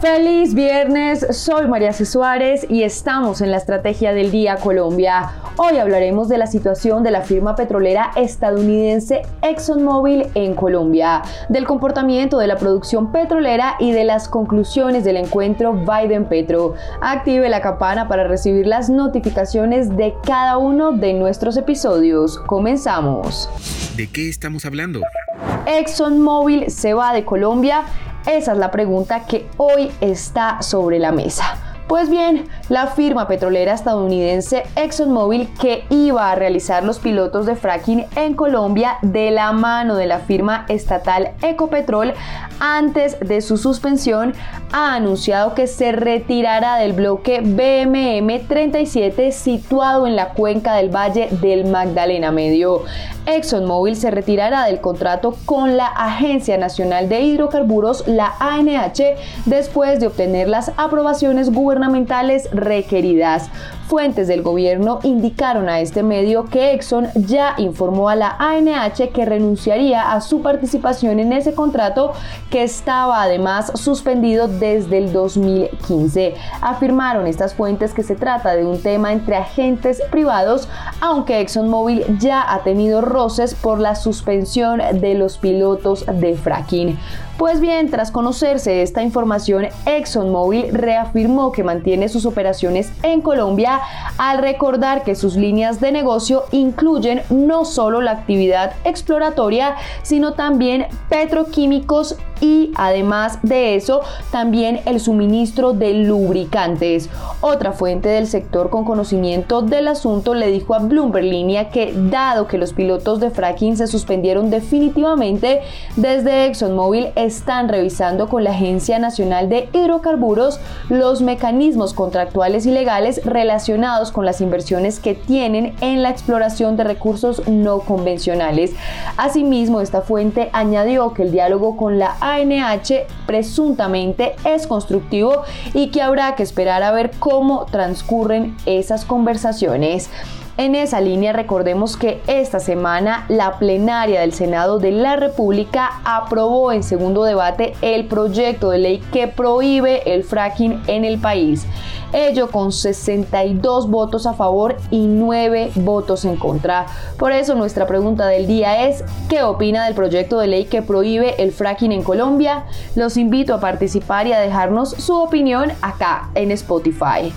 Feliz viernes, soy María C. Suárez y estamos en la Estrategia del Día Colombia. Hoy hablaremos de la situación de la firma petrolera estadounidense ExxonMobil en Colombia, del comportamiento de la producción petrolera y de las conclusiones del encuentro Biden-Petro. Active la campana para recibir las notificaciones de cada uno de nuestros episodios. Comenzamos. ¿De qué estamos hablando? ExxonMobil se va de Colombia esa es la pregunta que hoy está sobre la mesa. Pues bien, la firma petrolera estadounidense ExxonMobil que iba a realizar los pilotos de fracking en Colombia de la mano de la firma estatal Ecopetrol antes de su suspensión ha anunciado que se retirará del bloque BMM 37 situado en la cuenca del Valle del Magdalena Medio. ExxonMobil se retirará del contrato con la Agencia Nacional de Hidrocarburos, la ANH, después de obtener las aprobaciones gubernamentales requeridas. Fuentes del gobierno indicaron a este medio que Exxon ya informó a la ANH que renunciaría a su participación en ese contrato que estaba además suspendido desde el 2015. Afirmaron estas fuentes que se trata de un tema entre agentes privados, aunque ExxonMobil ya ha tenido roces por la suspensión de los pilotos de fracking. Pues bien, tras conocerse esta información, ExxonMobil reafirmó que mantiene sus operaciones en Colombia al recordar que sus líneas de negocio incluyen no solo la actividad exploratoria, sino también petroquímicos y además de eso también el suministro de lubricantes. Otra fuente del sector con conocimiento del asunto le dijo a Bloomberg Línea que dado que los pilotos de fracking se suspendieron definitivamente desde ExxonMobil están revisando con la Agencia Nacional de Hidrocarburos los mecanismos contractuales y legales relacionados con las inversiones que tienen en la exploración de recursos no convencionales. Asimismo, esta fuente añadió que el diálogo con la ANH presuntamente es constructivo y que habrá que esperar a ver cómo transcurren esas conversaciones. En esa línea recordemos que esta semana la plenaria del Senado de la República aprobó en segundo debate el proyecto de ley que prohíbe el fracking en el país. Ello con 62 votos a favor y 9 votos en contra. Por eso nuestra pregunta del día es, ¿qué opina del proyecto de ley que prohíbe el fracking en Colombia? Los invito a participar y a dejarnos su opinión acá en Spotify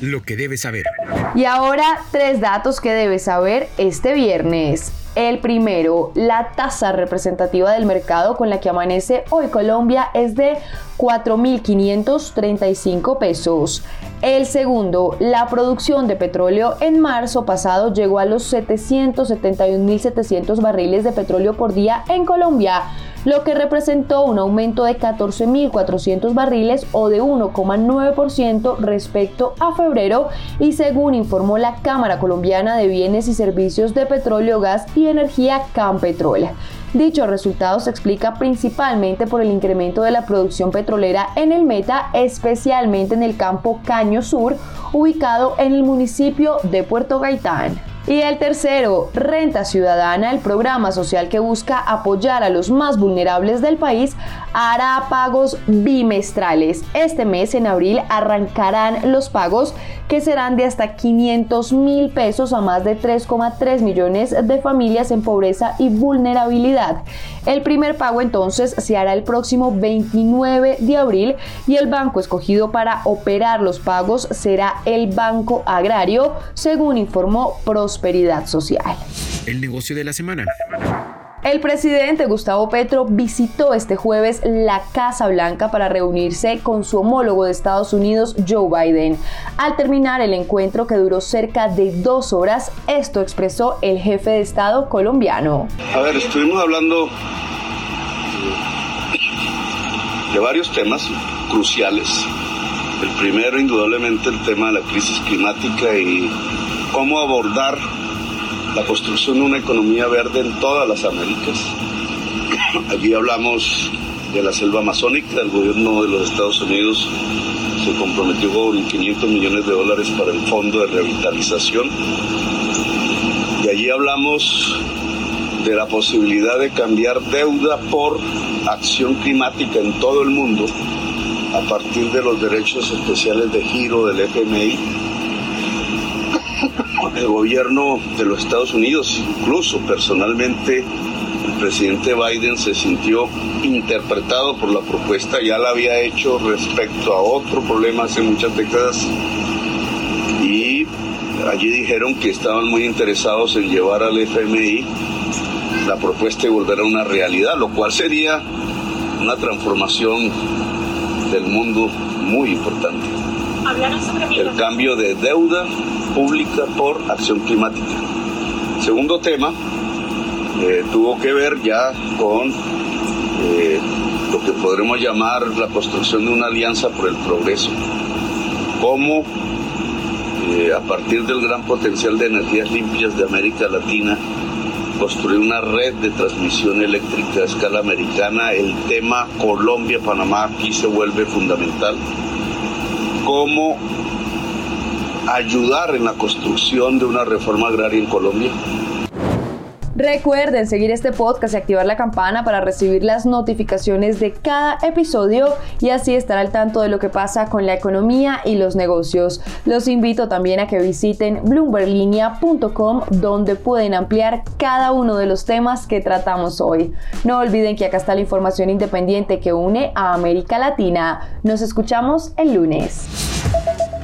lo que debes saber. Y ahora tres datos que debes saber este viernes. El primero, la tasa representativa del mercado con la que amanece hoy Colombia es de 4.535 pesos. El segundo, la producción de petróleo en marzo pasado llegó a los 771.700 barriles de petróleo por día en Colombia lo que representó un aumento de 14.400 barriles o de 1,9% respecto a febrero y según informó la Cámara Colombiana de Bienes y Servicios de Petróleo, Gas y Energía Campetrol. Dicho resultado se explica principalmente por el incremento de la producción petrolera en el Meta, especialmente en el campo Caño Sur, ubicado en el municipio de Puerto Gaitán. Y el tercero, Renta Ciudadana, el programa social que busca apoyar a los más vulnerables del país, hará pagos bimestrales. Este mes, en abril, arrancarán los pagos que serán de hasta 500 mil pesos a más de 3,3 millones de familias en pobreza y vulnerabilidad. El primer pago entonces se hará el próximo 29 de abril y el banco escogido para operar los pagos será el Banco Agrario, según informó Pros prosperidad social. El negocio de la semana. El presidente Gustavo Petro visitó este jueves la Casa Blanca para reunirse con su homólogo de Estados Unidos, Joe Biden. Al terminar el encuentro que duró cerca de dos horas, esto expresó el jefe de Estado colombiano. A ver, estuvimos hablando de varios temas cruciales. El primero, indudablemente, el tema de la crisis climática y cómo abordar la construcción de una economía verde en todas las Américas. Aquí hablamos de la selva amazónica, el gobierno de los Estados Unidos se comprometió con 500 millones de dólares para el Fondo de Revitalización. Y allí hablamos de la posibilidad de cambiar deuda por acción climática en todo el mundo a partir de los derechos especiales de giro del FMI. El gobierno de los Estados Unidos, incluso personalmente, el presidente Biden se sintió interpretado por la propuesta, ya la había hecho respecto a otro problema hace muchas décadas y allí dijeron que estaban muy interesados en llevar al FMI la propuesta y volver a una realidad, lo cual sería una transformación del mundo muy importante. El cambio de deuda pública por acción climática. Segundo tema eh, tuvo que ver ya con eh, lo que podremos llamar la construcción de una alianza por el progreso. Cómo eh, a partir del gran potencial de energías limpias de América Latina, construir una red de transmisión eléctrica a escala americana, el tema Colombia-Panamá aquí se vuelve fundamental. Cómo ayudar en la construcción de una reforma agraria en Colombia. Recuerden seguir este podcast y activar la campana para recibir las notificaciones de cada episodio y así estar al tanto de lo que pasa con la economía y los negocios. Los invito también a que visiten bloomberlinia.com donde pueden ampliar cada uno de los temas que tratamos hoy. No olviden que acá está la información independiente que une a América Latina. Nos escuchamos el lunes.